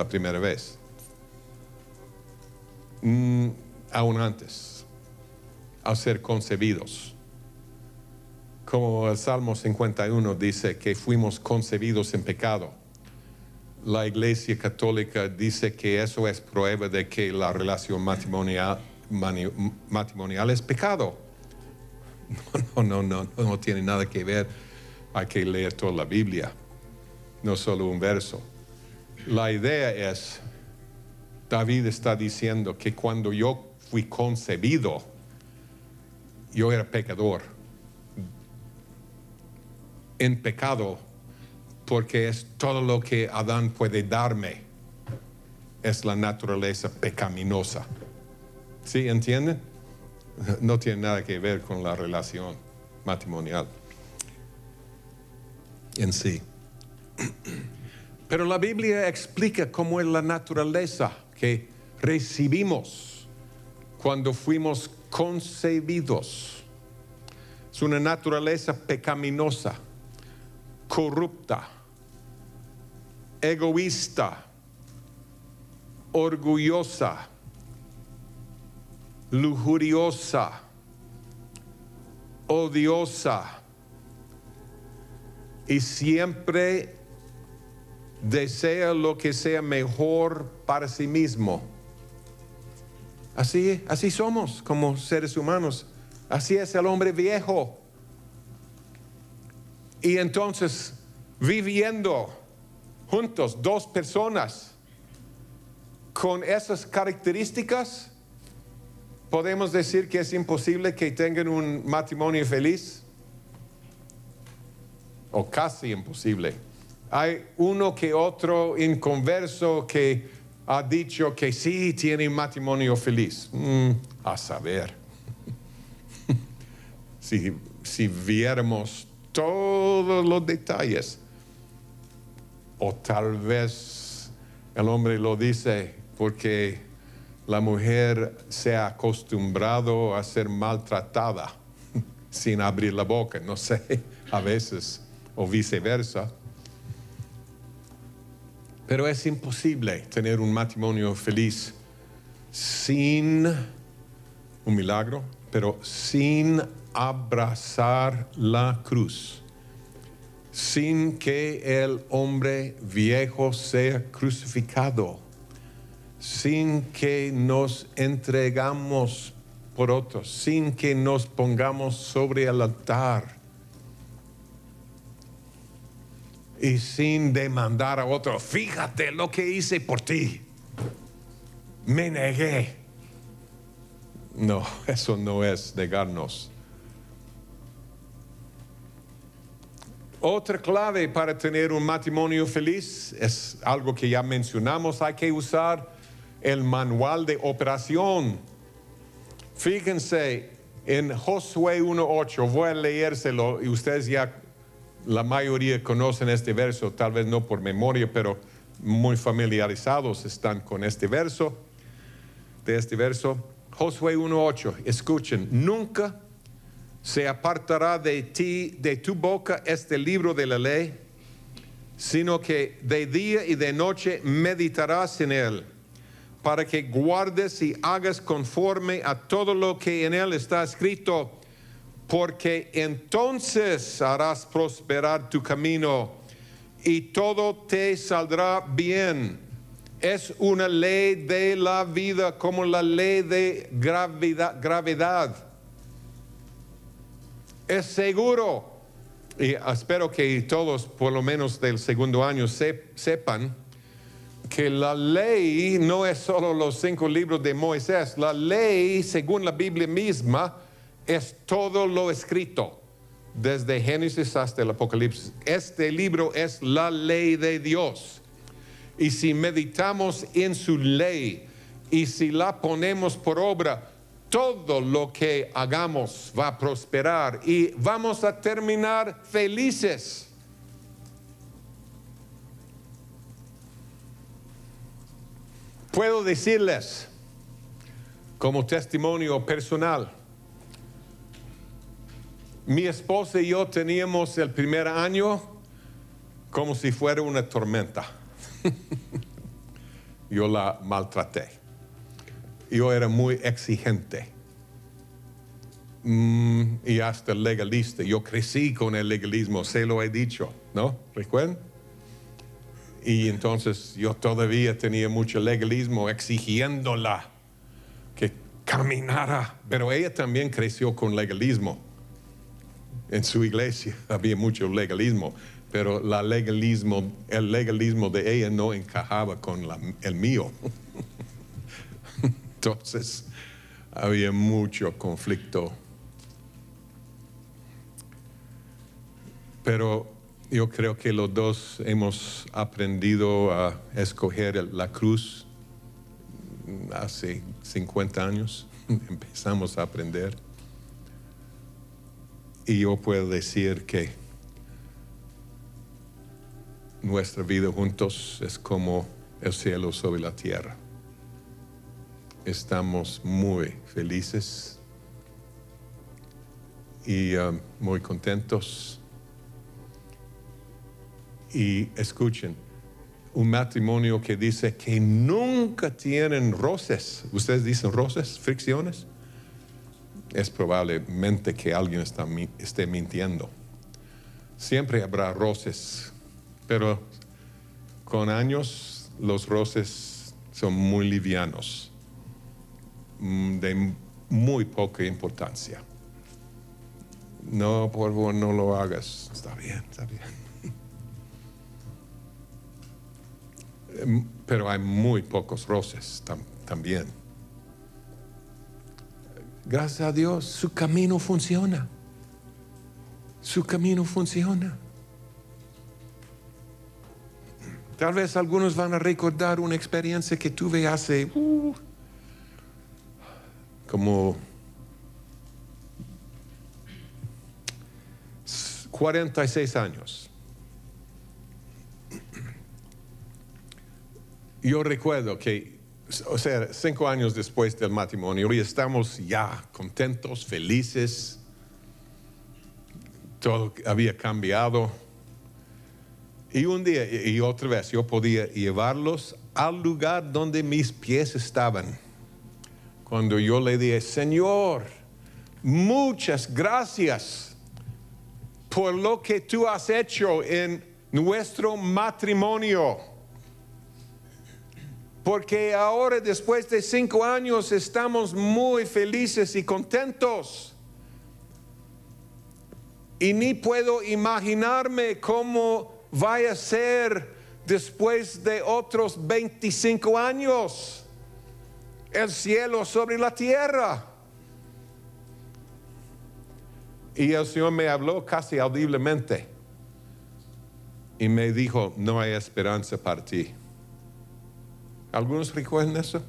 la primera vez. Mm, aún antes, al ser concebidos. Como el Salmo 51 dice que fuimos concebidos en pecado. La Iglesia Católica dice que eso es prueba de que la relación matrimonial, es pecado. No, no, no, no, no tiene nada que ver. Hay que leer toda la Biblia, no solo un verso. La idea es, David está diciendo que cuando yo fui concebido, yo era pecador. En pecado, porque es todo lo que Adán puede darme, es la naturaleza pecaminosa. ¿Sí entienden? No tiene nada que ver con la relación matrimonial en sí. Pero la Biblia explica cómo es la naturaleza que recibimos cuando fuimos concebidos. Es una naturaleza pecaminosa, corrupta, egoísta, orgullosa, lujuriosa, odiosa y siempre desea lo que sea mejor para sí mismo. Así, así somos como seres humanos. Así es el hombre viejo. Y entonces, viviendo juntos, dos personas con esas características, podemos decir que es imposible que tengan un matrimonio feliz. O casi imposible. Hay uno que otro inconverso que ha dicho que sí tiene un matrimonio feliz. Mm, a saber. si, si viéramos todos los detalles, o tal vez el hombre lo dice porque la mujer se ha acostumbrado a ser maltratada sin abrir la boca, no sé, a veces, o viceversa. Pero es imposible tener un matrimonio feliz sin un milagro, pero sin abrazar la cruz, sin que el hombre viejo sea crucificado, sin que nos entregamos por otros, sin que nos pongamos sobre el altar y sin demandar a otro, fíjate lo que hice por ti. Me negué. No, eso no es negarnos. Otra clave para tener un matrimonio feliz es algo que ya mencionamos, hay que usar el manual de operación. Fíjense en Josué 1.8, voy a leérselo y ustedes ya la mayoría conocen este verso, tal vez no por memoria, pero muy familiarizados están con este verso. De este verso, Josué 1:8, escuchen, nunca se apartará de ti, de tu boca este libro de la ley, sino que de día y de noche meditarás en él, para que guardes y hagas conforme a todo lo que en él está escrito porque entonces harás prosperar tu camino y todo te saldrá bien. Es una ley de la vida como la ley de gravedad. Es seguro. Y espero que todos, por lo menos del segundo año, sepan que la ley no es solo los cinco libros de Moisés. La ley, según la Biblia misma, es todo lo escrito, desde Génesis hasta el Apocalipsis. Este libro es la ley de Dios. Y si meditamos en su ley y si la ponemos por obra, todo lo que hagamos va a prosperar y vamos a terminar felices. Puedo decirles, como testimonio personal, mi esposa y yo teníamos el primer año como si fuera una tormenta. yo la maltraté. Yo era muy exigente mm, y hasta legalista. Yo crecí con el legalismo, se lo he dicho, ¿no? ¿Recuerdan? Y entonces yo todavía tenía mucho legalismo exigiéndola que caminara, pero ella también creció con legalismo. En su iglesia había mucho legalismo, pero la el legalismo de ella no encajaba con el mío. Entonces había mucho conflicto. Pero yo creo que los dos hemos aprendido a escoger la cruz hace 50 años. Empezamos a aprender. Y yo puedo decir que nuestra vida juntos es como el cielo sobre la tierra. Estamos muy felices y um, muy contentos. Y escuchen, un matrimonio que dice que nunca tienen roces. ¿Ustedes dicen roces, fricciones? Es probablemente que alguien está, esté mintiendo. Siempre habrá roces pero con años los roces son muy livianos, mm, de muy poca importancia. No, por favor, no lo hagas. Está bien, está bien. Em, pero hay muy pocos roces también. Gracias a Dios, su camino funciona. Su camino funciona. Tal vez algunos van a recordar una experiencia que tuve hace uh, como 46 años. Yo recuerdo que, o sea, cinco años después del matrimonio, y estamos ya contentos, felices, todo había cambiado y un día y otra vez yo podía llevarlos al lugar donde mis pies estaban. Cuando yo le dije, Señor, muchas gracias por lo que tú has hecho en nuestro matrimonio. Porque ahora, después de cinco años, estamos muy felices y contentos. Y ni puedo imaginarme cómo vaya a ser después de otros 25 años el cielo sobre la tierra. Y el Señor me habló casi audiblemente y me dijo, no hay esperanza para ti. ¿Algunos recuerdan eso?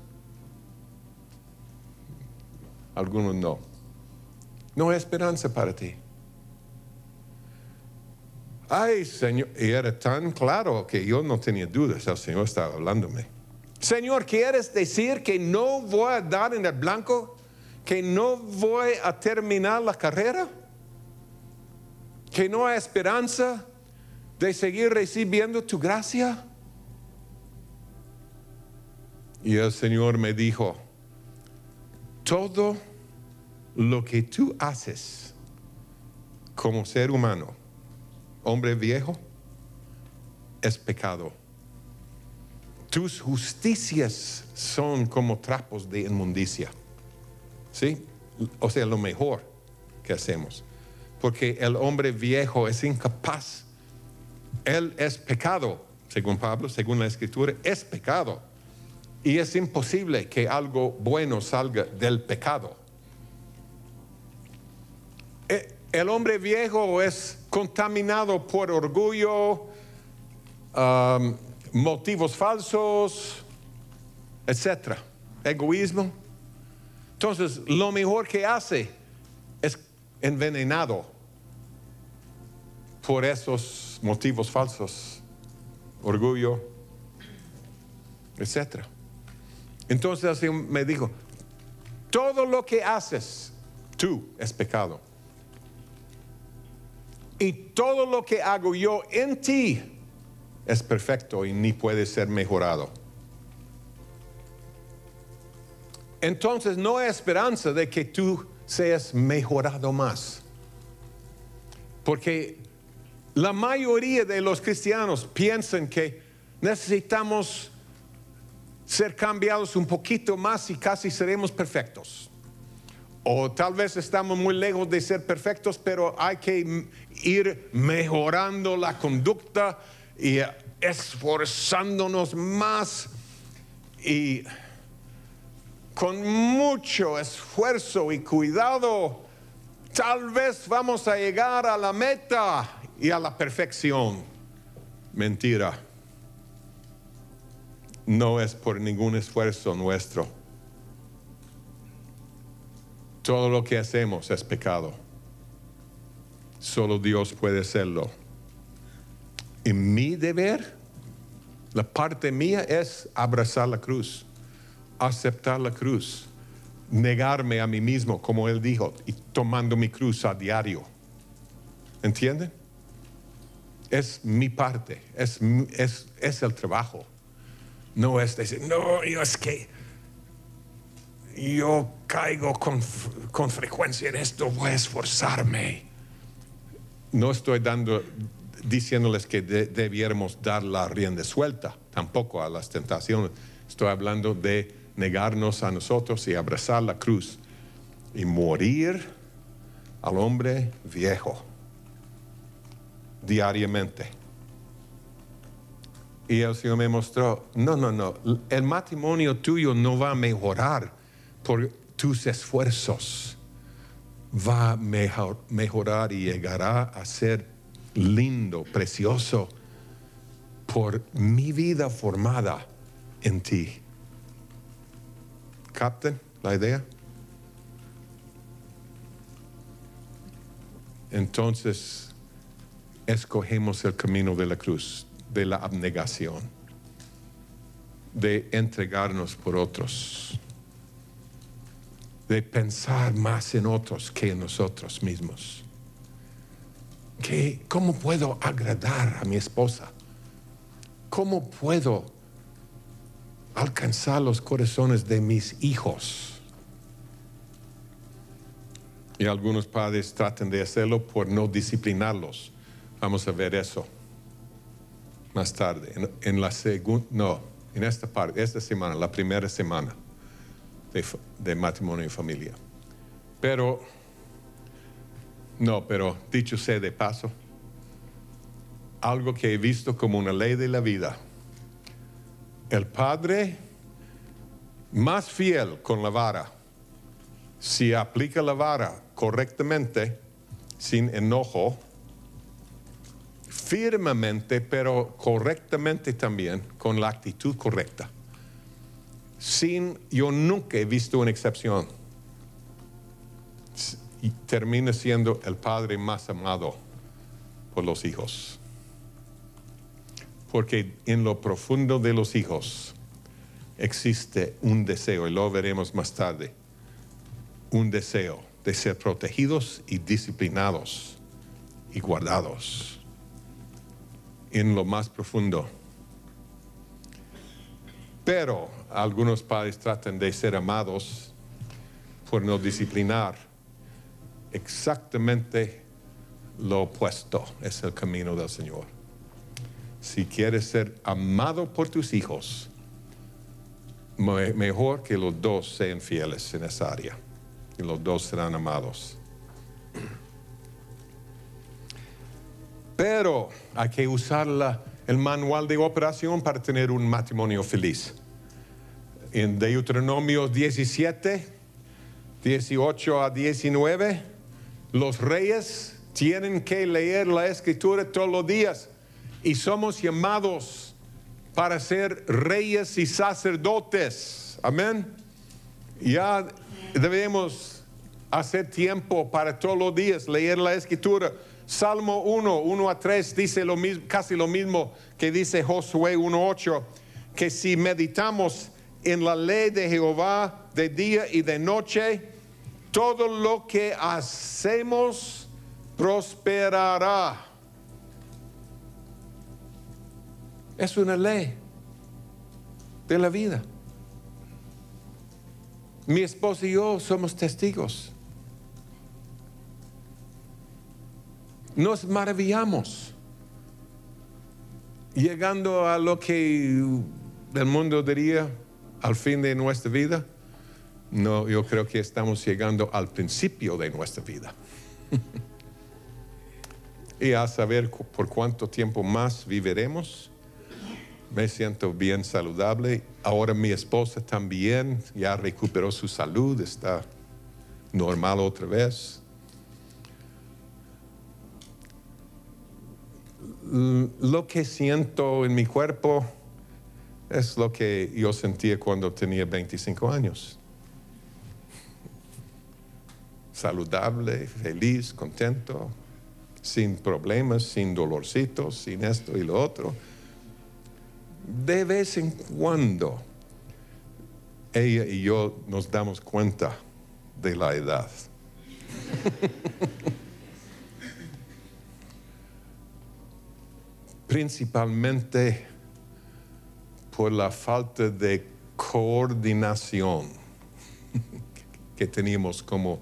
Algunos no. No hay esperanza para ti. Ay, Señor, y era tan claro que yo no tenía dudas, el Señor estaba hablándome. Señor, ¿quieres decir que no voy a dar en el blanco? ¿Que no voy a terminar la carrera? ¿Que no hay esperanza de seguir recibiendo tu gracia? Y el Señor me dijo, todo lo que tú haces como ser humano, hombre viejo, es pecado. Tus justicias son como trapos de inmundicia. ¿Sí? O sea, lo mejor que hacemos. Porque el hombre viejo es incapaz. Él es pecado, según Pablo, según la escritura, es pecado. Y es imposible que algo bueno salga del pecado. Eh, el hombre viejo es contaminado por orgullo, um, motivos falsos, etcétera, egoísmo. Entonces, lo mejor que hace es envenenado por esos motivos falsos, orgullo, etcétera. Entonces así me dijo, todo lo que haces tú es pecado. Y todo lo que hago yo en ti es perfecto y ni puede ser mejorado. entonces no hay esperanza de que tú seas mejorado más. Porque la mayoría de los cristianos piensan que necesitamos ser cambiados un poquito más y casi seremos perfectos. O tal vez estamos muy lejos de ser perfectos, pero hay que ir mejorando la conducta y esforzándonos más y con mucho esfuerzo y cuidado, tal vez vamos a llegar a la meta y a la perfección. Mentira. No es por ningún esfuerzo nuestro. Todo lo que hacemos es pecado. Solo Dios puede hacerlo. Y mi deber, la parte mía es abrazar la cruz, aceptar la cruz, negarme a mí mismo, como Él dijo, y tomando mi cruz a diario. ¿Entienden? Es mi parte, es, es, es el trabajo. No es decir, no, yo es que yo caigo con, con frecuencia en esto, voy a esforzarme. No estoy dando, diciéndoles que debiéramos dar la rienda suelta, tampoco a las tentaciones. Estoy hablando de negarnos a nosotros y abrazar la cruz y morir al hombre viejo diariamente. Y el Señor me mostró, no, no, no, el matrimonio tuyo no va a mejorar por tus esfuerzos. Va a mejorar y llegará a ser lindo, precioso, por mi vida formada en ti. ¿Capten la idea? Entonces, escogemos el camino de la cruz, de la abnegación, de entregarnos por otros, de pensar más en otros que en nosotros mismos. ¿Cómo puedo agradar a mi esposa? ¿Cómo puedo alcanzar los corazones de mis hijos? Y algunos padres tratan de hacerlo por no disciplinarlos. Vamos a ver eso más tarde. En, la segunda, no, en esta parte, esta semana, la primera semana de, de matrimonio y familia. Pero no, pero dicho sea de paso, algo que he visto como una ley de la vida. El padre más fiel con la vara, si aplica la vara correctamente, sin enojo, firmemente, pero correctamente también, con la actitud correcta. Sin, yo nunca he visto una excepción y termina siendo el padre más amado por los hijos. Porque en lo profundo de los hijos existe un deseo, y lo veremos más tarde, un deseo de ser protegidos y disciplinados y guardados en lo más profundo. Pero algunos padres tratan de ser amados por no disciplinar exactamente lo opuesto es el camino del Señor. Si quieres ser amado por tus hijos, mejor que los dos sean fieles en esa área y los dos serán amados. Pero hay que usar el manual de operación para tener un matrimonio feliz. En Deuteronomio 17, 18 a 19 los reyes tienen que leer la escritura todos los días y somos llamados para ser reyes y sacerdotes. Amén. Ya debemos hacer tiempo para todos los días leer la escritura. Salmo 1, 1 a 3 dice lo mismo, casi lo mismo que dice Josué 1.8, que si meditamos en la ley de Jehová de día y de noche, todo lo que hacemos prosperará. Es una ley de la vida. Mi esposa y yo somos testigos. Nos maravillamos llegando a lo que el mundo diría al fin de nuestra vida. No, yo creo que estamos llegando al principio de nuestra vida. y a saber por cuánto tiempo más viviremos. Me siento bien saludable. Ahora mi esposa también ya recuperó su salud, está normal otra vez. Lo que siento en mi cuerpo es lo que yo sentía cuando tenía 25 años. Saludable, feliz, contento, sin problemas, sin dolorcitos, sin esto y lo otro. De vez en cuando, ella y yo nos damos cuenta de la edad. principalmente por la falta de coordinación que teníamos como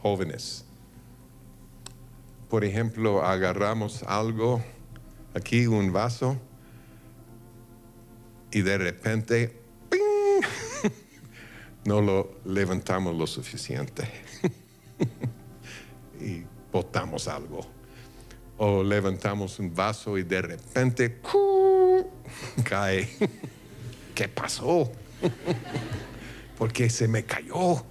jóvenes. Por ejemplo, agarramos algo, aquí un vaso, y de repente no lo levantamos lo suficiente. Y botamos algo o levantamos un vaso y de repente cae. ¿Qué pasó? Porque se me cayó.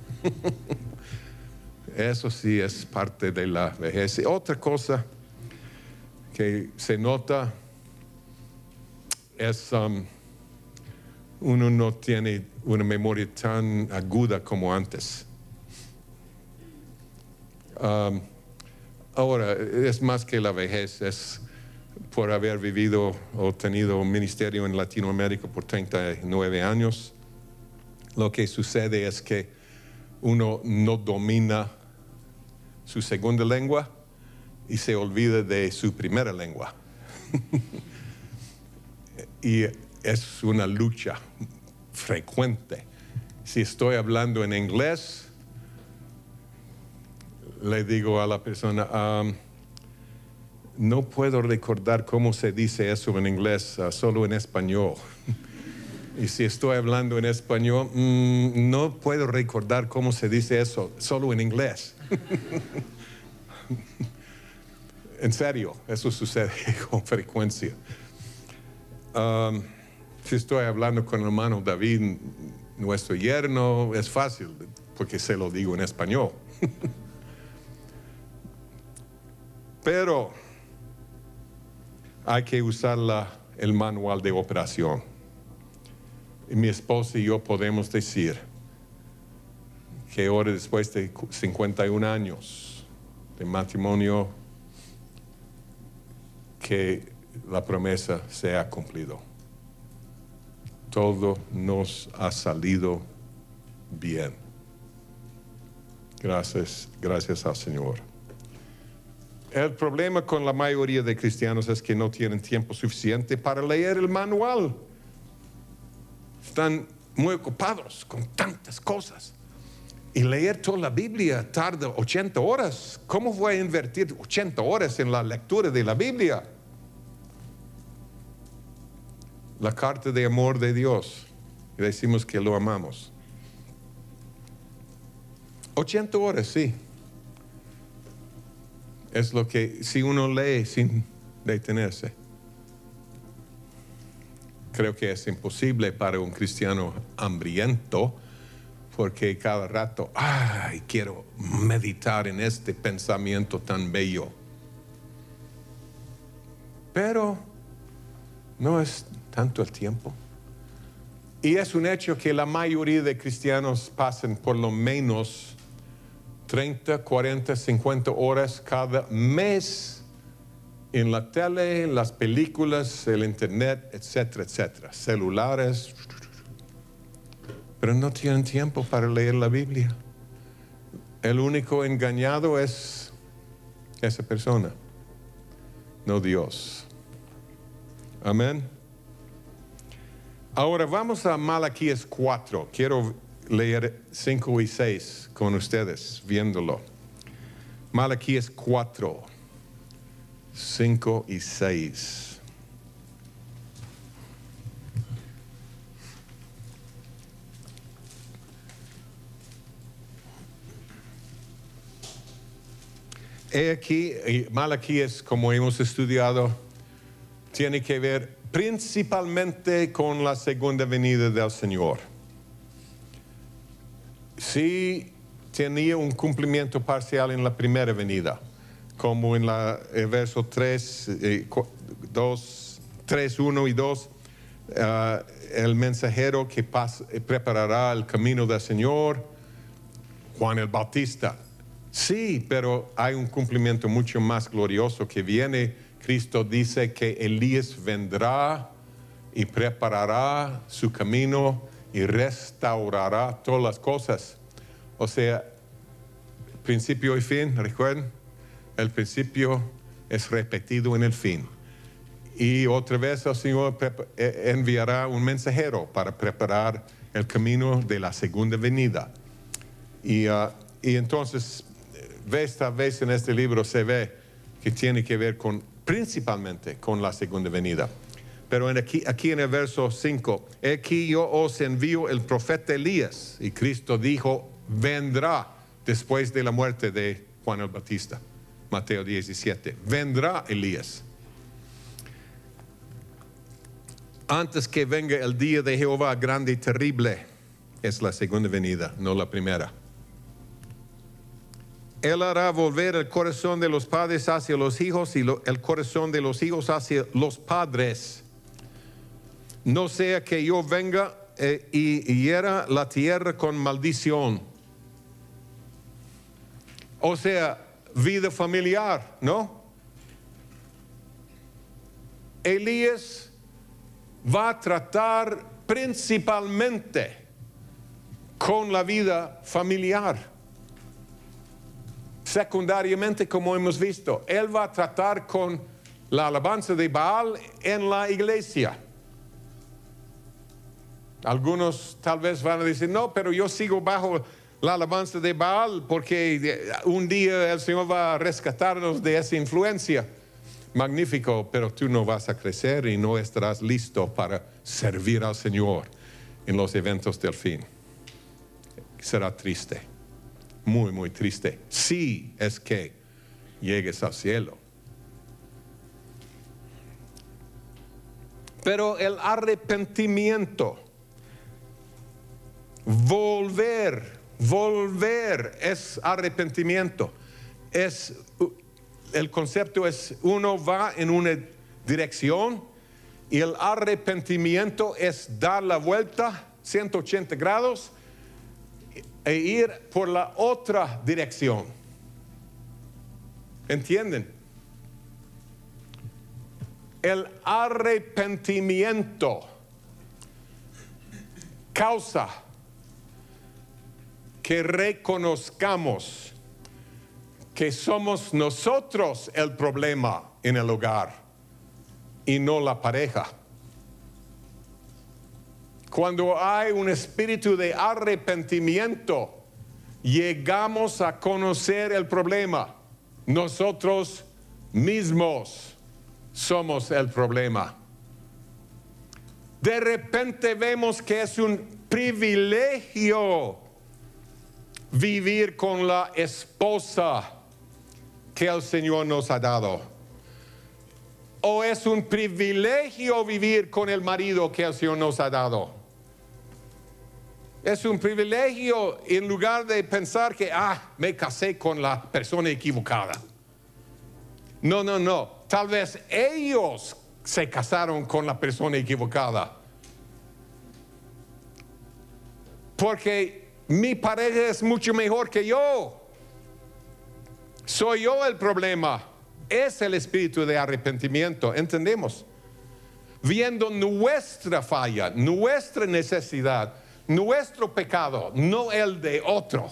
Eso sí es parte de la vejez. Otra cosa que se nota es um, uno no tiene una memoria tan aguda como antes. Um, Ahora, es más que la vejez, es por haber vivido o tenido un ministerio en Latinoamérica por 39 años. Lo que sucede es que uno no domina su segunda lengua y se olvida de su primera lengua. y es una lucha frecuente. Si estoy hablando en inglés, le digo a la persona, no puedo recordar cómo se dice eso en inglés, ah, solo en español. y si estoy hablando en español, mm, no puedo recordar cómo se dice eso, solo en inglés. en serio, eso sucede con frecuencia. si estoy hablando con el hermano David, nuestro yerno, es fácil, porque se lo digo en español. Pero hay que usar el manual de operación. Y mi esposa y yo podemos decir que ahora después de 51 años de matrimonio, que la promesa se ha cumplido. Todo nos ha salido bien. Gracias, gracias al Señor. El problema con la mayoría de cristianos es que no tienen tiempo suficiente para leer el manual. Están muy ocupados con tantas cosas. Y leer toda la Biblia tarda 80 horas. ¿Cómo voy a invertir 80 horas en la lectura de la Biblia? La carta de amor de Dios. Y decimos que lo amamos. 80 horas, sí es lo que si uno lee sin detenerse. Creo que es imposible para un cristiano hambriento porque cada rato, ay, quiero meditar en este pensamiento tan bello. Pero no es tanto el tiempo. Y es un hecho que la mayoría de cristianos pasen por lo menos 30, 40, 50 horas cada mes en la tele, las películas, el internet, etcétera, etcétera, celulares. Pero no tienen tiempo para leer la Biblia. El único engañado es esa persona, no Dios. Amén. Ahora vamos a Malaquías 4. Quiero leer 5 y 6 con ustedes, viéndolo. Malaquías 4, 5 y 6. He aquí, Malaquías, como hemos estudiado, tiene que ver principalmente con la segunda venida del Señor. Sí tenía un cumplimiento parcial en la primera venida, como en la, el verso 3, 2, 3, 1 y 2, uh, el mensajero que preparará el camino del Señor, Juan el Bautista Sí, pero hay un cumplimiento mucho más glorioso que viene. Cristo dice que Elías vendrá y preparará su camino y restaurará todas las cosas. O sea, principio y fin, recuerden, el principio es repetido en el fin. Y otra vez el Señor eh, enviará un mensajero para preparar el camino de la segunda venida. Y, ah, y entonces esta vez en este libro se ve que tiene que ver con principalmente con la segunda venida. Pero aquí, aquí en el verso 5, aquí yo os envío el profeta Elías. Y Cristo dijo, vendrá después de la muerte de Juan el Bautista. Mateo 17, vendrá Elías. Antes que venga el día de Jehová grande y terrible, es la segunda venida, no la primera. Él hará volver el corazón de los padres hacia los hijos y el corazón de los hijos hacia los padres. No sea que yo venga eh, y hiera la tierra con maldición. O sea, vida familiar, ¿no? Elías va a tratar principalmente con la vida familiar secundariamente, como hemos visto, Él va a tratar con la alabanza de Baal en la iglesia. Algunos tal vez van a decir, no, pero yo sigo bajo la alabanza de Baal porque un día el Señor va a rescatarnos de esa influencia. Magnífico, pero tú no vas a crecer y no estarás listo para servir al Señor en los eventos del fin. Será triste muy, muy triste. Si es que llegues al cielo. Pero el arrepentimiento, volver, volver es arrepentimiento. Es el concepto es uno va en una dirección y el arrepentimiento es dar la vuelta 180 grados e ir por la otra dirección. ¿Entienden? El arrepentimiento causa que reconozcamos que somos nosotros el problema en el hogar y no la pareja. Cuando hay un espíritu de arrepentimiento, llegamos a conocer el problema. Nosotros mismos somos el problema. De repente vemos que es un privilegio vivir con la esposa que el Señor nos ha dado. O es un privilegio vivir con el marido que el Señor nos ha dado. Es un privilegio en lugar de pensar que, ah, me casé con la persona equivocada. No, no, no. Tal vez ellos se casaron con la persona equivocada. Porque mi pareja es mucho mejor que yo. Soy yo el problema. Es el espíritu de arrepentimiento. ¿Entendemos? Viendo nuestra falla, nuestra necesidad nuestro pecado, no el de otro.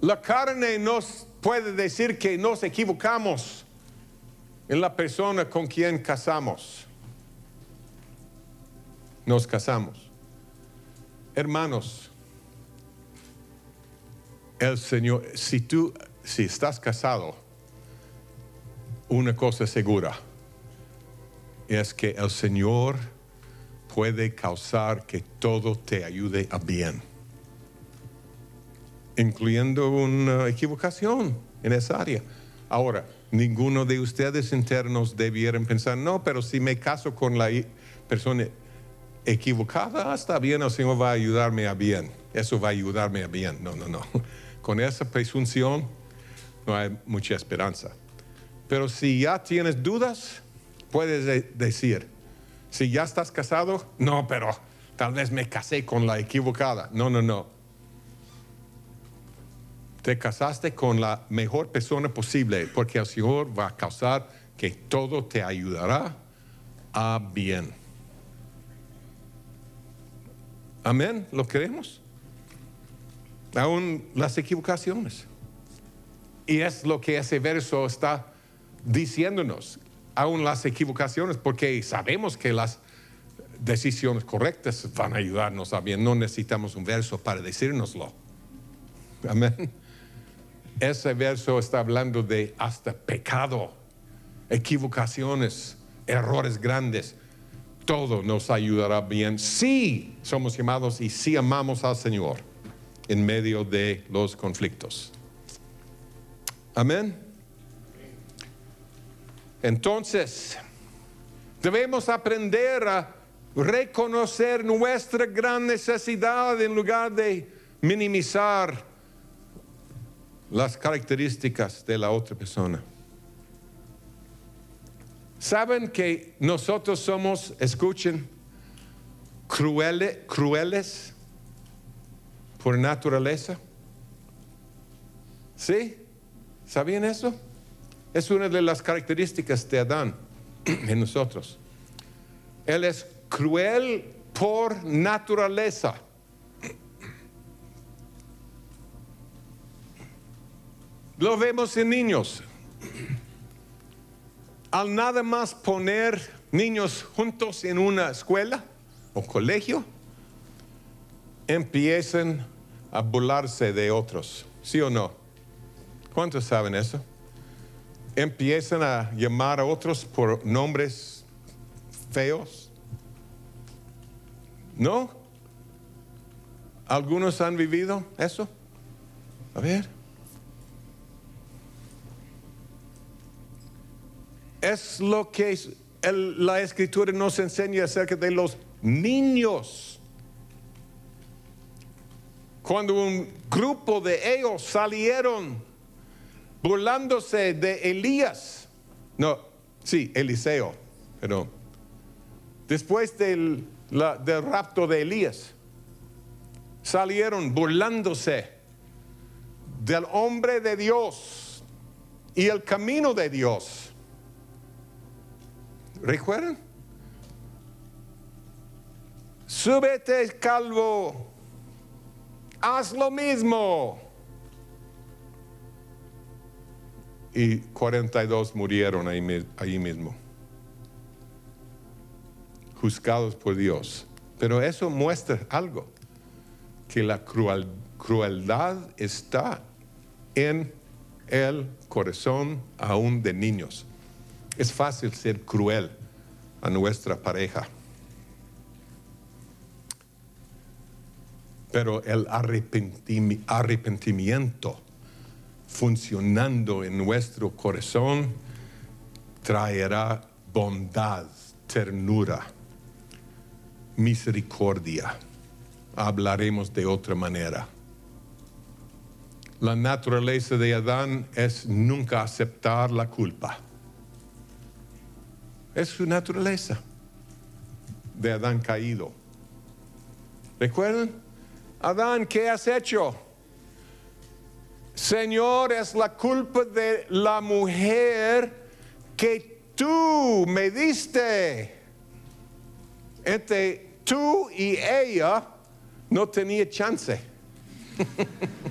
La carne nos puede decir que nos equivocamos en la persona con quien casamos. Nos casamos. Hermanos, el Señor, si tú, si estás casado, una cosa segura es que el Señor puede causar que todo te ayude a bien, incluyendo una equivocación en esa área. Ahora, ninguno de ustedes internos debieran pensar, no, pero si me caso con la persona equivocada, está bien, el Señor va a ayudarme a bien. Eso va a ayudarme a bien. No, no, no. Con esa presunción no hay mucha esperanza. Pero si ya tienes dudas, puedes decir, si ya estás casado, no, pero tal vez me casé con la equivocada. No, no, no. Te casaste con la mejor persona posible porque el Señor va a causar que todo te ayudará a bien. Amén, ¿lo queremos? Aún las equivocaciones. Y es lo que ese verso está diciéndonos, aún las equivocaciones, porque sabemos que las decisiones correctas van a ayudarnos a bien. No necesitamos un verso para decírnoslo. Amén. Ese verso está hablando de hasta pecado, equivocaciones, errores grandes. Todo nos ayudará bien si somos llamados y si amamos al Señor en medio de los conflictos. Amén. Entonces, debemos aprender a reconocer nuestra gran necesidad en lugar de minimizar las características de la otra persona. ¿Saben que nosotros somos, escuchen, crueles, crueles por naturaleza? ¿Sí? ¿Sabían eso? Es una de las características de Adán en nosotros. Él es cruel por naturaleza. Lo vemos en niños. Al nada más poner niños juntos en una escuela o colegio, empiezan a burlarse de otros. ¿Sí o no? ¿Cuántos saben eso? empiezan a llamar a otros por nombres feos? ¿No? ¿Algunos han vivido eso? A ver. Es lo que la escritura nos enseña acerca de los niños. Cuando un grupo de ellos salieron burlándose de Elías. No, sí, Eliseo, pero después del, del rapto de Elías, salieron burlándose del hombre de Dios y el camino de Dios. ¿Recuerdan? Súbete, calvo, haz lo mismo. y 42 murieron ahí, mismo, juzgados por Dios. Pero eso muestra algo, que la crueldad está en el corazón aún de niños. Es fácil ser cruel a nuestra pareja. Pero el arrepentimiento funcionando en nuestro corazón traerá bondad, ternura, misericordia. Hablaremos de otra manera. La naturaleza de Adán es nunca aceptar la culpa. Es su naturaleza de Adán caído. ¿Recuerdan? Adán, ¿qué has hecho? Señor, es la culpa de la mujer que tú me diste. Entre tú y ella no tenía chance.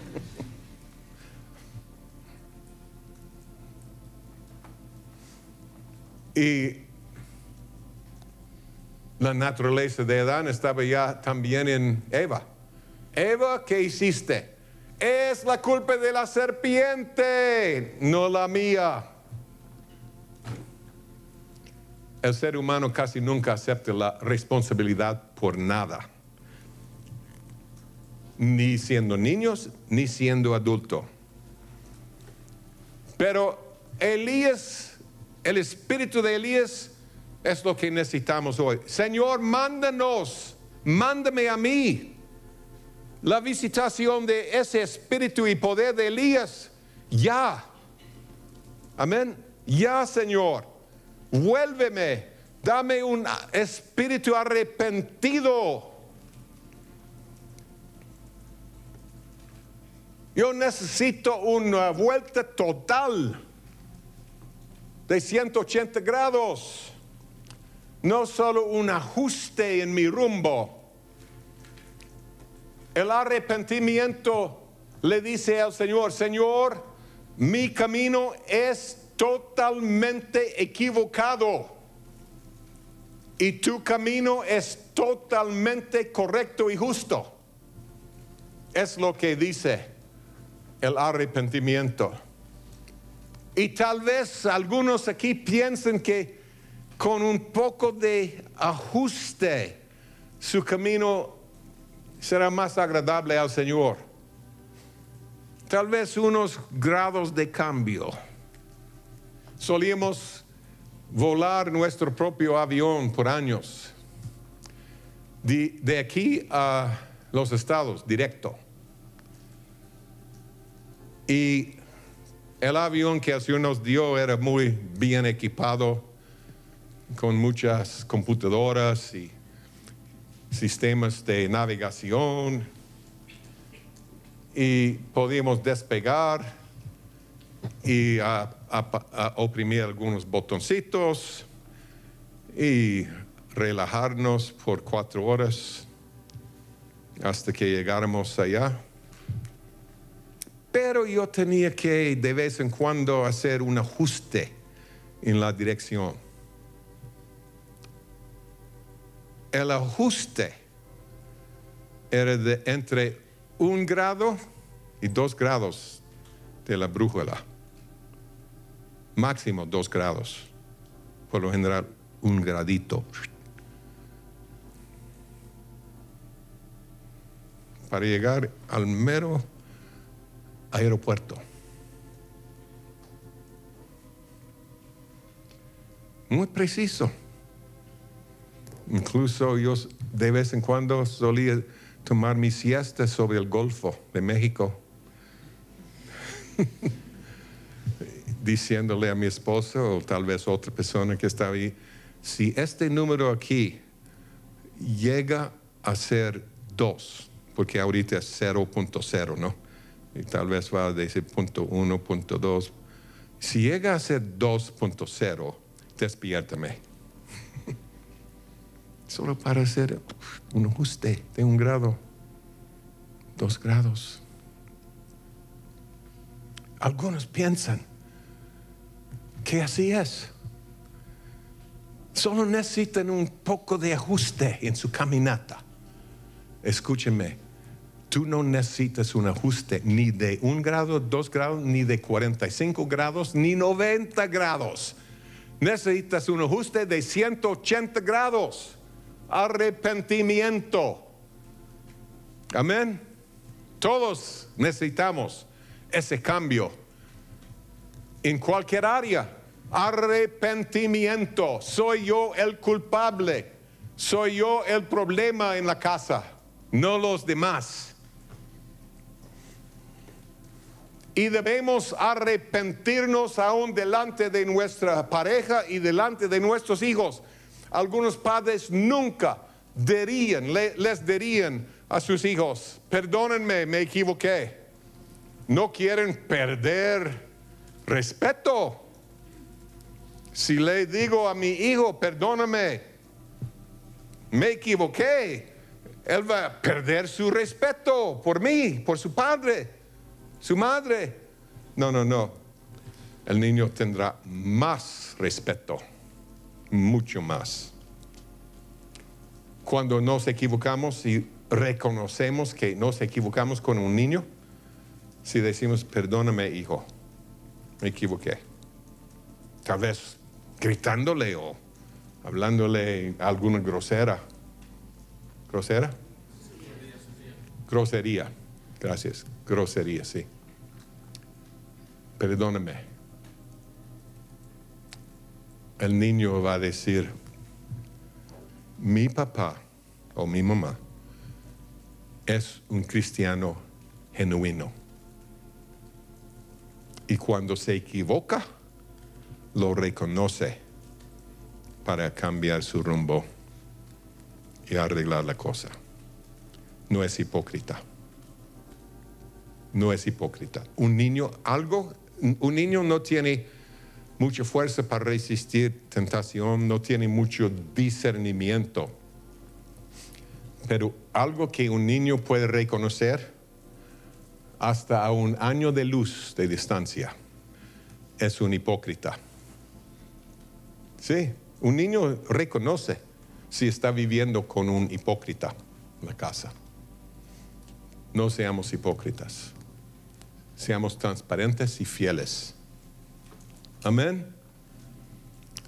y La naturaleza de Adán estaba ya también en Eva. Eva, ¿qué hiciste? Es la culpa de la serpiente, no la mía. El ser humano casi nunca acepta la responsabilidad por nada. Ni siendo niños, ni siendo adulto. Pero Elías, el espíritu de Elías es lo que necesitamos hoy. Señor, mándanos, mándame a mí la visitación de ese espíritu y poder de Elías. Ya. Amén. Ya, Señor. Vuélveme. Dame un espíritu arrepentido. Yo necesito una vuelta total de 180 grados no solo un ajuste en mi rumbo. El arrepentimiento le dice al Señor, Señor, mi camino es totalmente equivocado y tu camino es totalmente correcto y justo. Es lo que dice el arrepentimiento. Y tal vez algunos aquí piensen que con un poco de ajuste, su camino será más agradable al Señor. Tal vez unos grados de cambio. Solíamos volar nuestro propio avión por años. De, de aquí a los estados, directo. Y el avión que el Señor nos dio era muy bien equipado con muchas computadoras y sistemas de navegación y podíamos despegar y oprimir algunos botoncitos y relajarnos por cuatro horas hasta que llegáramos allá. Pero yo tenía que de vez en cuando hacer un ajuste en la dirección. El ajuste era de entre un grado y dos grados de la brújula. Máximo dos grados. Por lo general, un gradito. Para llegar al mero aeropuerto. Muy preciso. Incluso yo de vez en cuando solía tomar mi siesta sobre el Golfo de México, diciéndole a mi esposo o tal vez otra persona que estaba ahí, si este número aquí llega a ser 2, porque ahorita es 0.0, ¿no? Y tal vez va a decir punto 1, punto 2. Si llega a ser 2.0, despiértame solo para hacer un ajuste de un grado, dos grados. Algunos piensan que así es. Solo necesitan un poco de ajuste en su caminata. Escúchenme, tú no necesitas un ajuste ni de un grado, dos grados, ni de 45 grados, ni 90 grados. Necesitas un ajuste de 180 grados arrepentimiento. Amén. Todos necesitamos ese cambio en cualquier área. Arrepentimiento. Soy yo el culpable. Soy yo el problema en la casa, no los demás. Y debemos arrepentirnos aún delante de nuestra pareja y delante de nuestros hijos algunos padres nunca dirían, les dirían a sus hijos, perdónenme, me equivoqué. No quieren perder respeto. Si le digo a mi hijo, perdóname, me equivoqué, él va a perder su respeto por mí, por su padre, su madre. No, no, no. El niño tendrá más respeto mucho más. cuando nos equivocamos y reconocemos que nos equivocamos con un niño, si decimos, perdóname hijo, me equivoqué. Tal vez gritándole o hablándole alguna grosera. ¿Grosera? Grosería. Gracias. Grosería, sí. Perdóname. El niño va a decir, mi papá o mi mamá es un cristiano genuino. Y cuando se equivoca, lo reconoce para cambiar su rumbo y arreglar la cosa. No es hipócrita. No es hipócrita. Un niño, algo, un niño no tiene mucha fuerza para resistir tentación, no tiene mucho discernimiento. Pero algo que un niño puede reconocer hasta a un año de luz de distancia es un hipócrita. Sí, un niño reconoce si está viviendo con un hipócrita en la casa. No seamos hipócritas. Seamos transparentes y fieles. Amén.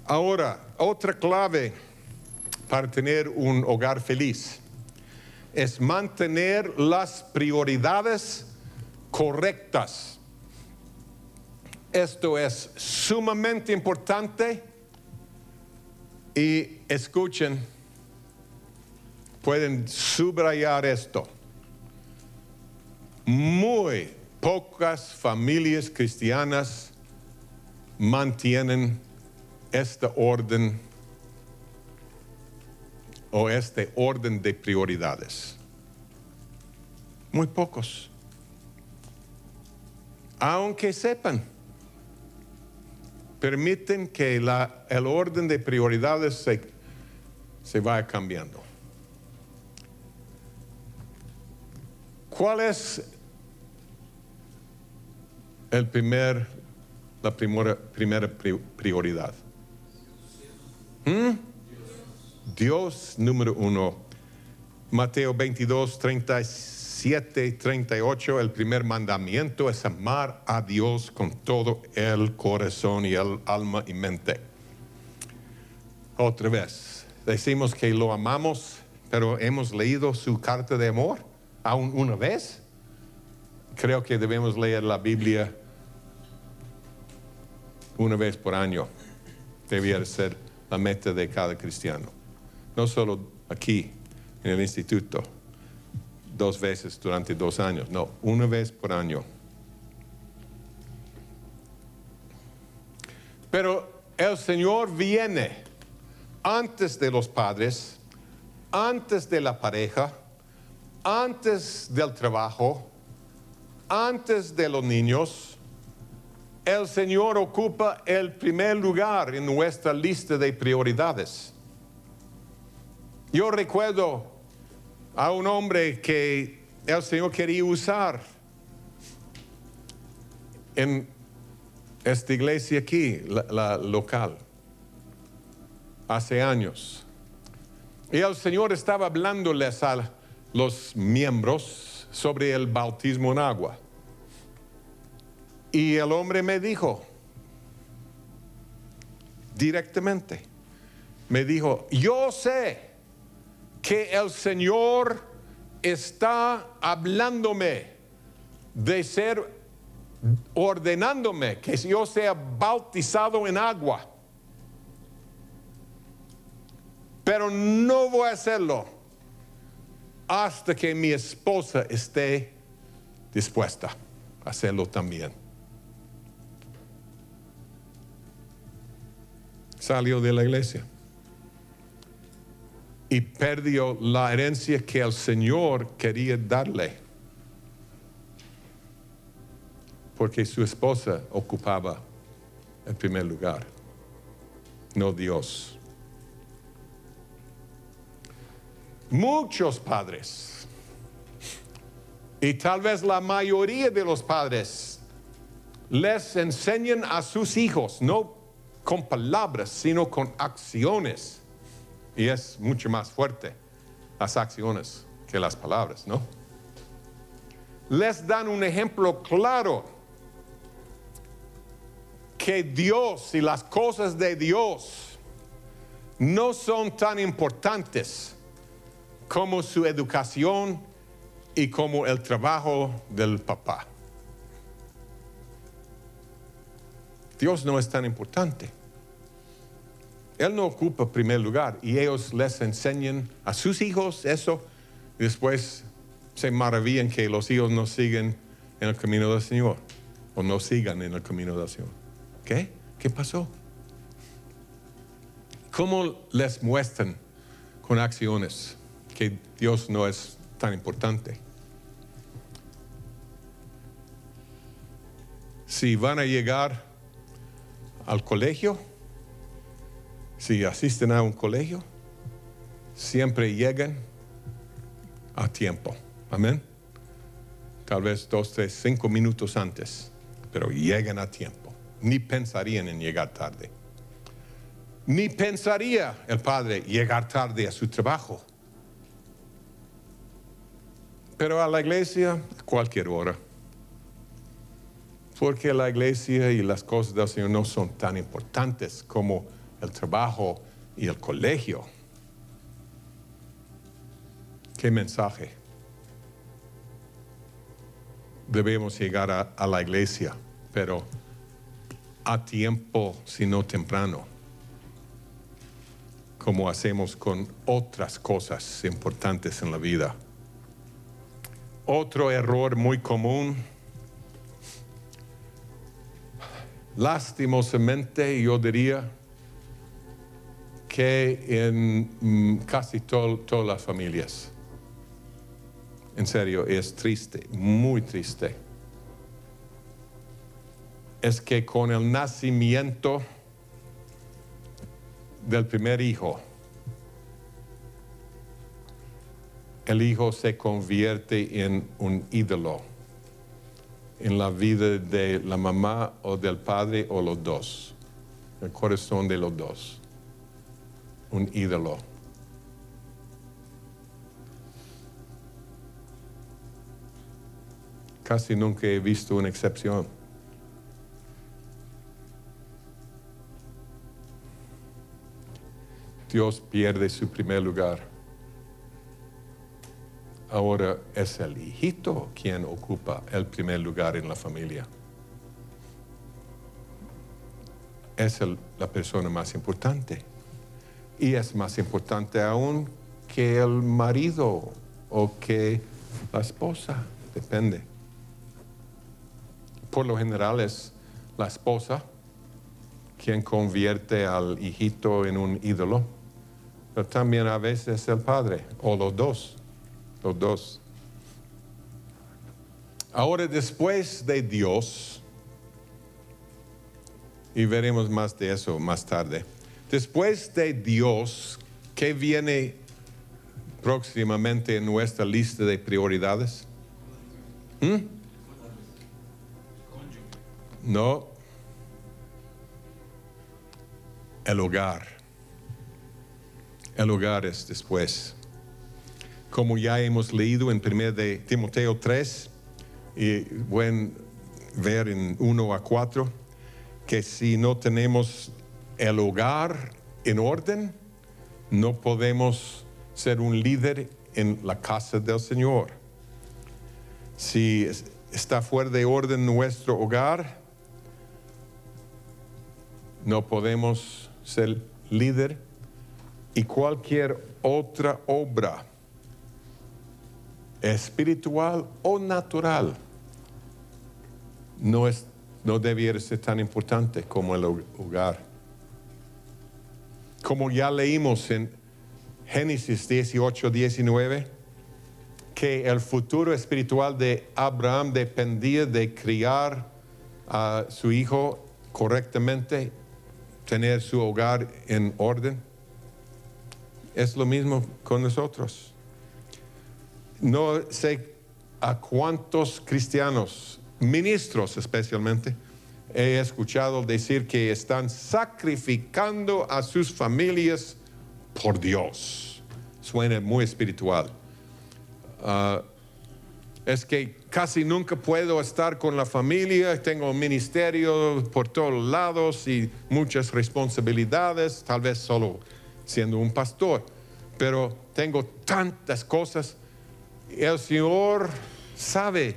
Ahora, otra clave para tener un hogar feliz es mantener las prioridades correctas. Esto es sumamente importante y escuchen, pueden subrayar esto. Muy pocas familias cristianas mantienen este orden o este orden de prioridades. Muy pocos. Aunque sepan, permiten que el orden de prioridades se, se vaya cambiando. ¿Cuál es el primer, la primera, primera prioridad? ¿Mm? Dios número uno. Mateo 22, 37, 38, el primer mandamiento es amar a Dios con todo el corazón y el alma y mente. Otra vez, decimos que lo amamos, pero hemos leído su carta de amor aún una vez. Creo que debemos leer la Biblia una vez por año. Debía ser la meta de cada cristiano no solo aquí en el instituto, dos veces durante dos años, no, una vez por año. Pero el Señor viene antes de los padres, antes de la pareja, antes del trabajo, antes de los niños. El Señor ocupa el primer lugar en nuestra lista de prioridades. Yo recuerdo a un hombre que el Señor quería usar en esta iglesia aquí, la, local, hace años. Y el Señor estaba hablándoles a los miembros sobre el bautismo en agua. Y el hombre me dijo directamente, me dijo, yo sé que el Señor está hablándome de ser ordenándome que yo sea bautizado en agua. Pero no voy a hacerlo hasta que mi esposa esté dispuesta a hacerlo también. Salió de la iglesia y perdió la herencia que el Señor quería darle. Porque su esposa ocupaba el primer lugar, no Dios. Muchos padres, y tal vez la mayoría de los padres, les enseñan a sus hijos, no con palabras, sino con acciones y es mucho más fuerte. las acciones que las palabras, ¿no? Les dan un ejemplo claro que Dios y las cosas de Dios no son tan importantes como su educación y como el trabajo del papá. Dios no es tan importante. Él no ocupa primer lugar y ellos les enseñan a sus hijos eso y después se maravillan que los hijos no siguen en el camino del Señor o no sigan en el camino del Señor. ¿Qué? ¿Qué pasó? ¿Cómo les muestran con acciones que Dios no es tan importante? Si van a llegar al colegio, si asisten a un colegio, siempre llegan a tiempo. Amén. Tal vez dos, tres, cinco minutos antes, pero llegan a tiempo. Ni pensarían en llegar tarde. Ni pensaría el padre llegar tarde a su trabajo. Pero a la iglesia, cualquier hora. Porque la iglesia y las cosas del Señor no son tan importantes como el trabajo y el colegio. ¿Qué mensaje? Debemos llegar a, la iglesia, pero a tiempo, sino temprano, como hacemos con otras cosas importantes en la vida. Otro error muy común, lastimosamente yo diría, que en mm, casi todas las familias. En serio, es triste, muy triste. Es que con el nacimiento del primer hijo, el hijo se convierte en un ídolo en la vida de la mamá o del padre o los dos, el corazón de los dos un ídolo. Casi nunca he visto una excepción. Dios pierde su primer lugar. Ahora es el hijito quien ocupa el primer lugar en la familia. Es la persona más importante. Y es más importante aún que el marido o que la esposa, depende. Por lo general es la esposa quien convierte al hijito en un ídolo, pero también a veces es el padre, o los dos, los dos. Ahora después de Dios, y veremos más de eso más tarde, Después de Dios, ¿qué viene próximamente en nuestra lista de prioridades? ¿Mm? No. El hogar. El hogar es después. Como ya hemos leído en 1 de Timoteo 3, y pueden ver en 1 a 4, que si no tenemos el hogar en orden, no podemos ser un líder en la casa del Señor. Si está fuera de orden nuestro hogar, no podemos ser líder y cualquier otra obra espiritual o natural no, es, no debiera ser tan importante como el hogar como ya leímos en Génesis 18, 19, que el futuro espiritual de Abraham dependía de criar a su hijo correctamente, tener su hogar en orden. Es lo mismo con nosotros. No sé a cuántos cristianos, ministros especialmente, he escuchado decir que están sacrificando a sus familias por Dios. suena muy espiritual. Ah, es que casi nunca puedo estar con la familia, tengo un ministerio por todos lados y muchas responsabilidades, tal vez solo siendo un pastor, pero tengo tantas cosas. El Señor sabe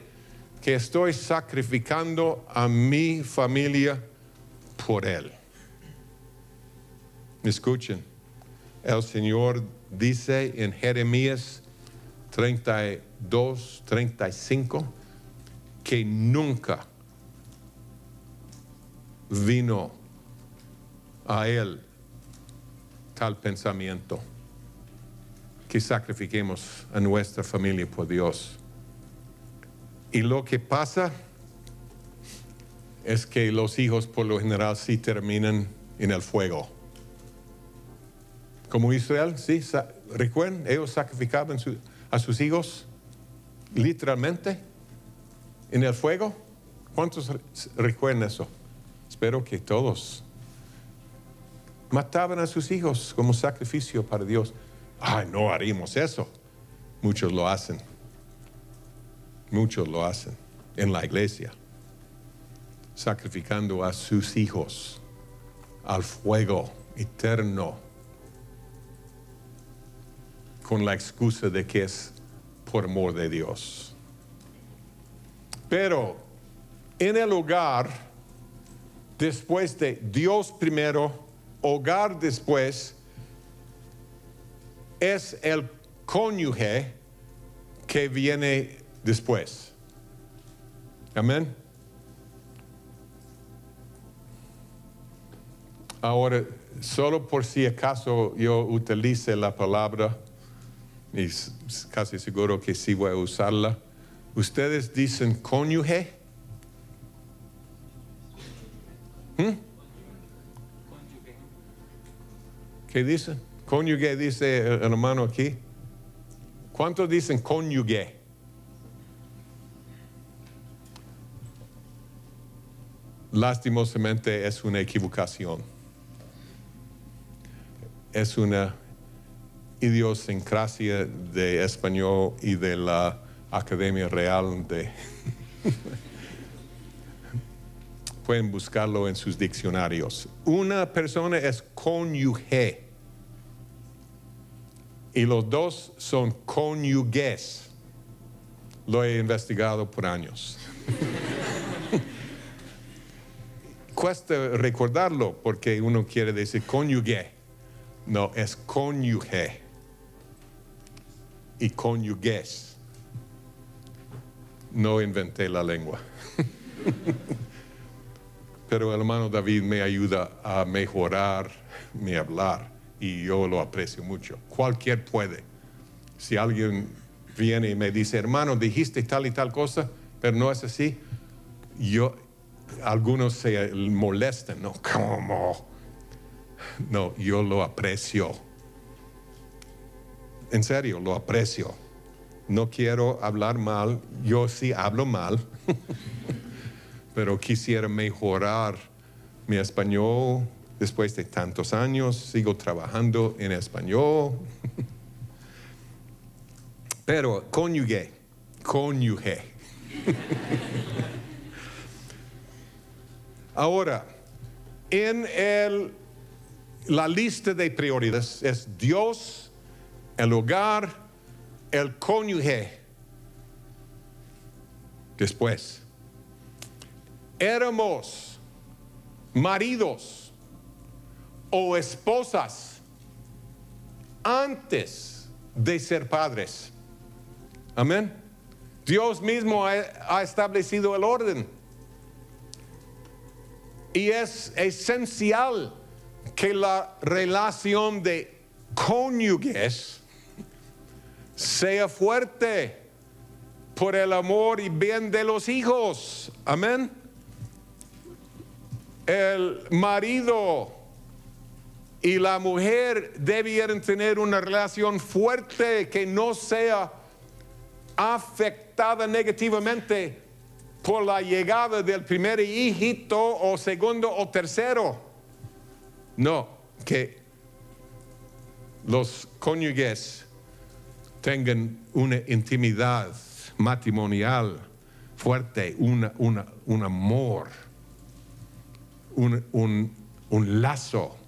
que estoy sacrificando a mi familia por Él. Escuchen, el Señor dice en Jeremías 32, 35, que nunca vino a Él tal pensamiento, que sacrifiquemos a nuestra familia por Dios. Y lo que pasa es que los hijos por lo general sí terminan en el fuego. Como Israel, sí, recuerden, ellos sacrificaban a sus hijos literalmente en el fuego. ¿Cuántos recuerdan eso? Espero que todos. Mataban a sus hijos como sacrificio para Dios. Ay, no haríamos eso. Muchos lo hacen. Muchos lo hacen en la iglesia, sacrificando a sus hijos al fuego eterno con la excusa de que es por amor de Dios. Pero en el hogar, después de Dios primero, hogar después, es el cónyuge que viene después. Amén. Ahora, solo por si acaso yo utilice la palabra, y casi seguro que sí voy a usarla, ustedes dicen cónyuge. ¿Mm? ¿Qué dicen? Cónyuge dice el hermano aquí. ¿Cuántos dicen cónyuge? lastimosamente es una equivocación. Es una idiosincrasia de español y de la Academia Real de... Pueden buscarlo en sus diccionarios. Una persona es cónyuge y los dos son cónyuges. Lo he investigado por años. cuesta recordarlo porque uno quiere decir cónyuge. No, es cónyuge y cónyuges. No inventé la lengua. Pero el hermano David me ayuda a mejorar mi hablar y yo lo aprecio mucho. Cualquier puede. Si alguien viene y me dice, hermano, dijiste tal y tal cosa, pero no es así, yo algunos se molestan, ¿no? ¿Cómo? No, yo lo aprecio. En serio, lo aprecio. No quiero hablar mal, yo sí hablo mal, pero quisiera mejorar mi español después de tantos años, sigo trabajando en español. Pero cónyuge, cónyuge. Ahora, en el, la lista de prioridades es Dios, el hogar, el cónyuge. Después, éramos maridos o esposas antes de ser padres. Amén. Dios mismo ha establecido el orden. Y es esencial que la relación de cónyuges sea fuerte por el amor y bien de los hijos. Amén. El marido y la mujer debieran tener una relación fuerte que no sea afectada negativamente por la llegada del primer hijito o segundo o tercero. No, que los cónyuges tengan una intimidad matrimonial fuerte, una, un amor, un, un, un lazo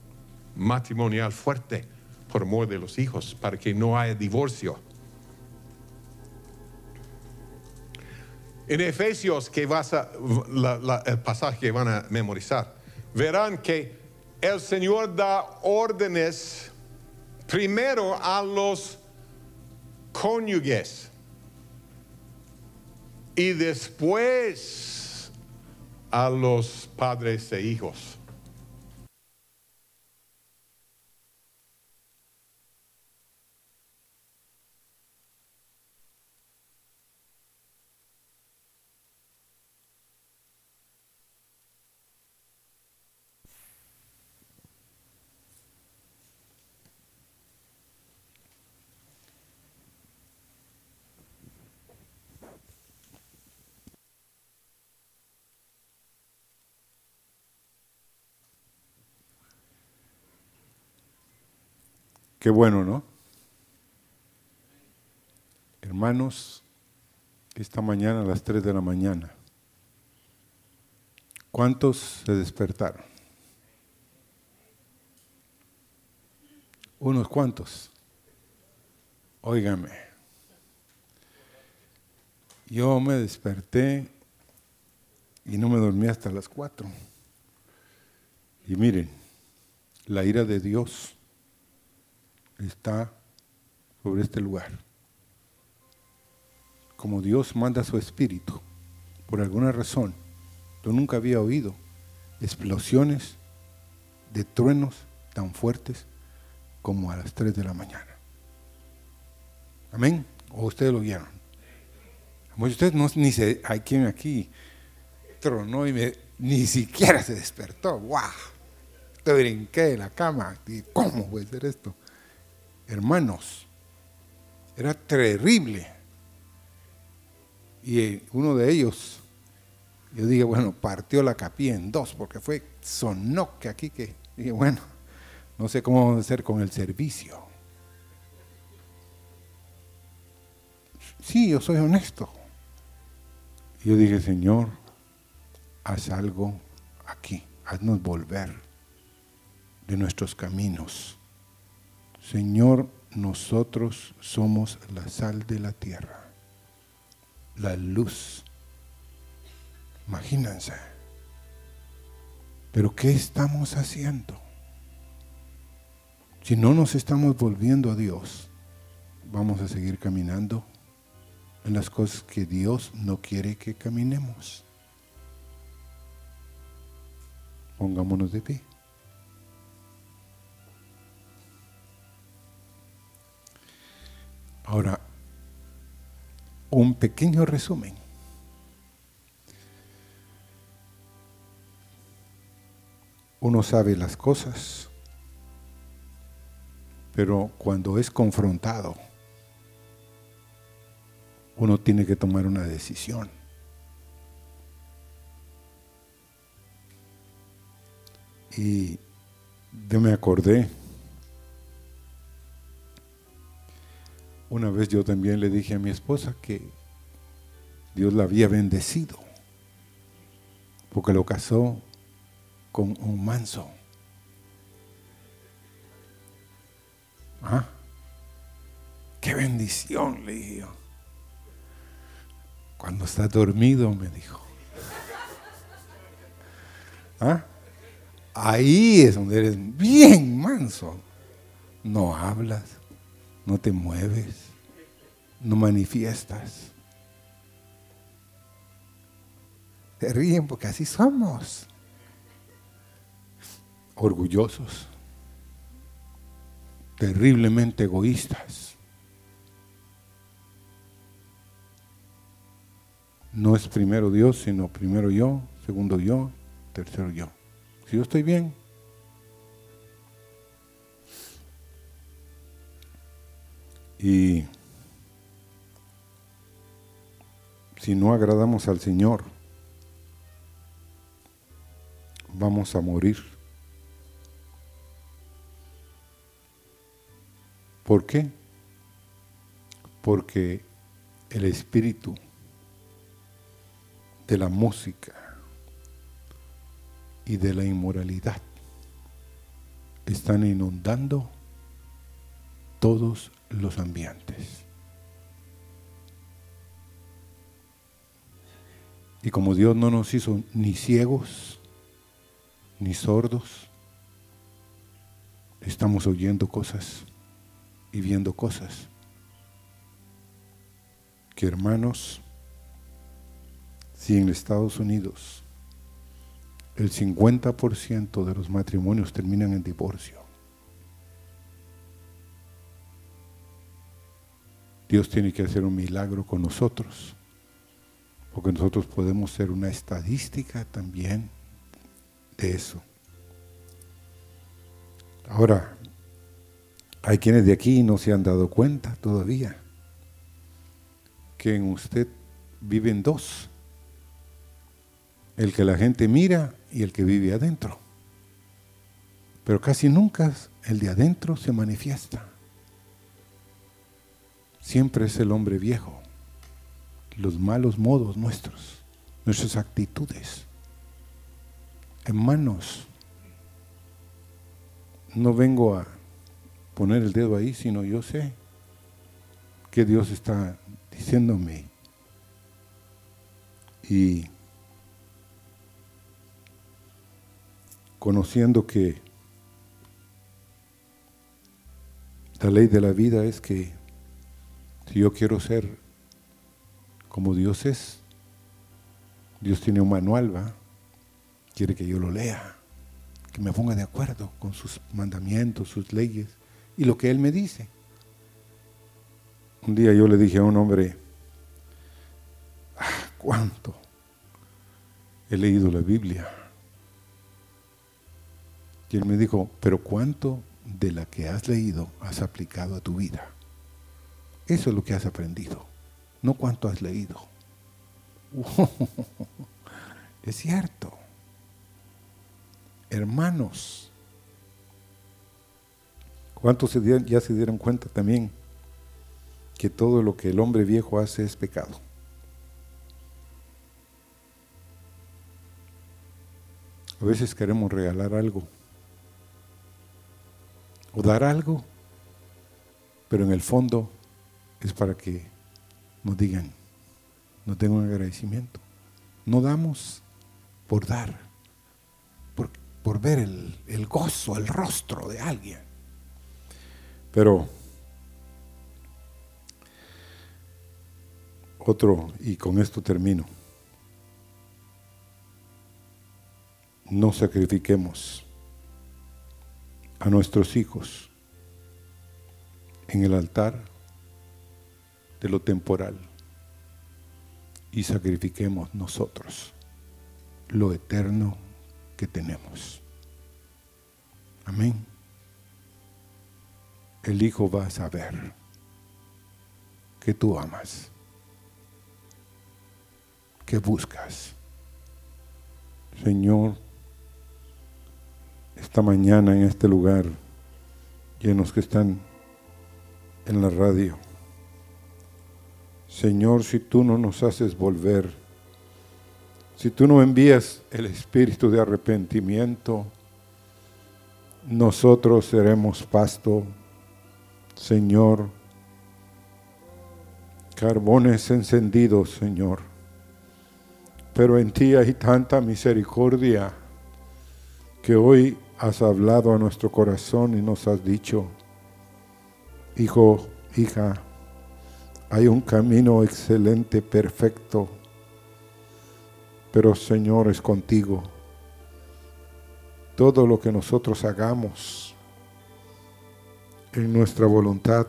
matrimonial fuerte por amor de los hijos, para que no haya divorcio. En Efesios, que vas a, la- el pasaje que van a memorizar, verán que el Señor da órdenes primero a los cónyuges y después a los padres e hijos. Qué bueno, ¿no? Hermanos, esta mañana a las 3 de la mañana, ¿cuántos se despertaron? Unos cuantos. Óigame. Yo me desperté y no me dormí hasta las 4. Y miren, la ira de Dios está sobre este lugar. Como Dios manda su espíritu, por alguna razón, yo nunca había oído explosiones de truenos tan fuertes como a las 3 de la mañana. Amén. ¿O ustedes lo vieron? Muchos de ustedes no, ni se, hay quien aquí tronó y me, ni siquiera se despertó. ¡Wow! Te brinqué de la cama. ¿Cómo puede ser esto? Hermanos, era terrible. Y eh, uno de ellos, yo dije, bueno, partió la capilla en dos, porque fue, sonó que aquí que, dije, bueno, no sé cómo vamos a hacer con el servicio. Sí, yo soy honesto. Yo dije, Señor, haz algo aquí, haznos volver de nuestros caminos. Señor, nosotros somos la sal de la tierra, la luz. Imagínense. Pero ¿qué estamos haciendo? Si no nos estamos volviendo a Dios, vamos a seguir caminando en las cosas que Dios no quiere que caminemos. Pongámonos de pie. Ahora, un pequeño resumen. Uno sabe las cosas, pero cuando es confrontado, uno tiene que tomar una decisión. Y yo me acordé Una vez yo también le dije a mi esposa que Dios la había bendecido porque lo casó con un manso. ¿Ah? ¡Qué bendición! Le dije yo. Cuando estás dormido, me dijo. ¿Ah? Ahí es donde eres bien manso. No hablas no te mueves, no manifiestas. Se ríen porque así somos. Orgullosos, terriblemente egoístas. No es primero Dios, sino primero yo, segundo yo, tercero yo. Si yo estoy bien, Y si no agradamos al Señor, vamos a morir. ¿Por qué? porque el espíritu de la música y de la inmoralidad están inundando todos los ambientes. Y como Dios no nos hizo ni ciegos, ni sordos, estamos oyendo cosas y viendo cosas que hermanos, si en Estados Unidos el 50% de los matrimonios terminan en divorcio, Dios tiene que hacer un milagro con nosotros, porque nosotros podemos ser una estadística también de eso. Ahora, hay quienes de aquí no se han dado cuenta todavía que en usted viven dos, el que la gente mira y el que vive adentro. Pero casi nunca el de adentro se manifiesta siempre es el hombre viejo, los malos modos nuestros, nuestras actitudes. Hermanos, no vengo a poner el dedo ahí, sino yo sé que Dios está diciéndome. Y conociendo que la ley de la vida es que si yo quiero ser como Dios es, Dios tiene un manual, ¿va? Quiere que yo lo lea, que me ponga de acuerdo con sus mandamientos, sus leyes y lo que Él me dice. Un día yo le dije a un hombre, ah, ¿cuánto he leído la Biblia? Y él me dijo, pero ¿cuánto de la que has leído has aplicado a tu vida? Eso es lo que has aprendido, no cuánto has leído. es cierto. Hermanos, ¿cuántos ya se dieron cuenta también que todo lo que el hombre viejo hace es pecado? A veces queremos regalar algo o dar algo, pero en el fondo es para que nos digan, no tengo un agradecimiento. No damos por dar, por, por ver el, el gozo, el rostro de alguien. Pero otro, y con esto termino, no sacrifiquemos a nuestros hijos en el altar de lo temporal y sacrifiquemos nosotros lo eterno que tenemos. Amén. El Hijo va a saber que tú amas, que buscas. Señor, esta mañana en este lugar, llenos que están en la radio, Señor, si tú no nos haces volver, si tú no envías el espíritu de arrepentimiento, nosotros seremos pasto, Señor, carbones encendidos, Señor. Pero en ti hay tanta misericordia que hoy has hablado a nuestro corazón y nos has dicho, hijo, hija, hay un camino excelente, perfecto, pero Señor es contigo. Todo lo que nosotros hagamos en nuestra voluntad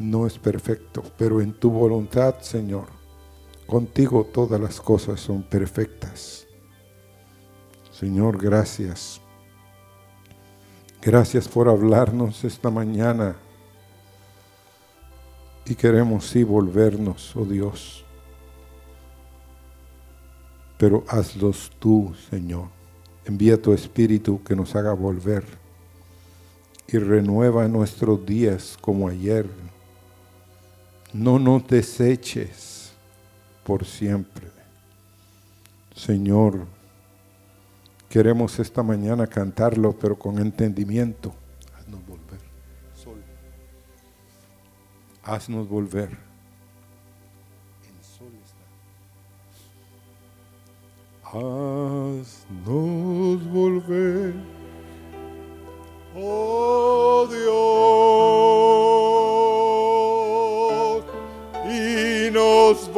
no es perfecto, pero en tu voluntad, Señor, contigo todas las cosas son perfectas. Señor, gracias. Gracias por hablarnos esta mañana y queremos sí volvernos, oh Dios. Pero hazlos tú, Señor. Envía tu Espíritu que nos haga volver y renueva nuestros días como ayer. No nos deseches por siempre. Señor, queremos esta mañana cantarlo, pero con entendimiento haznos volver. El sol está. Haznos volver. Oh Dios, y nos.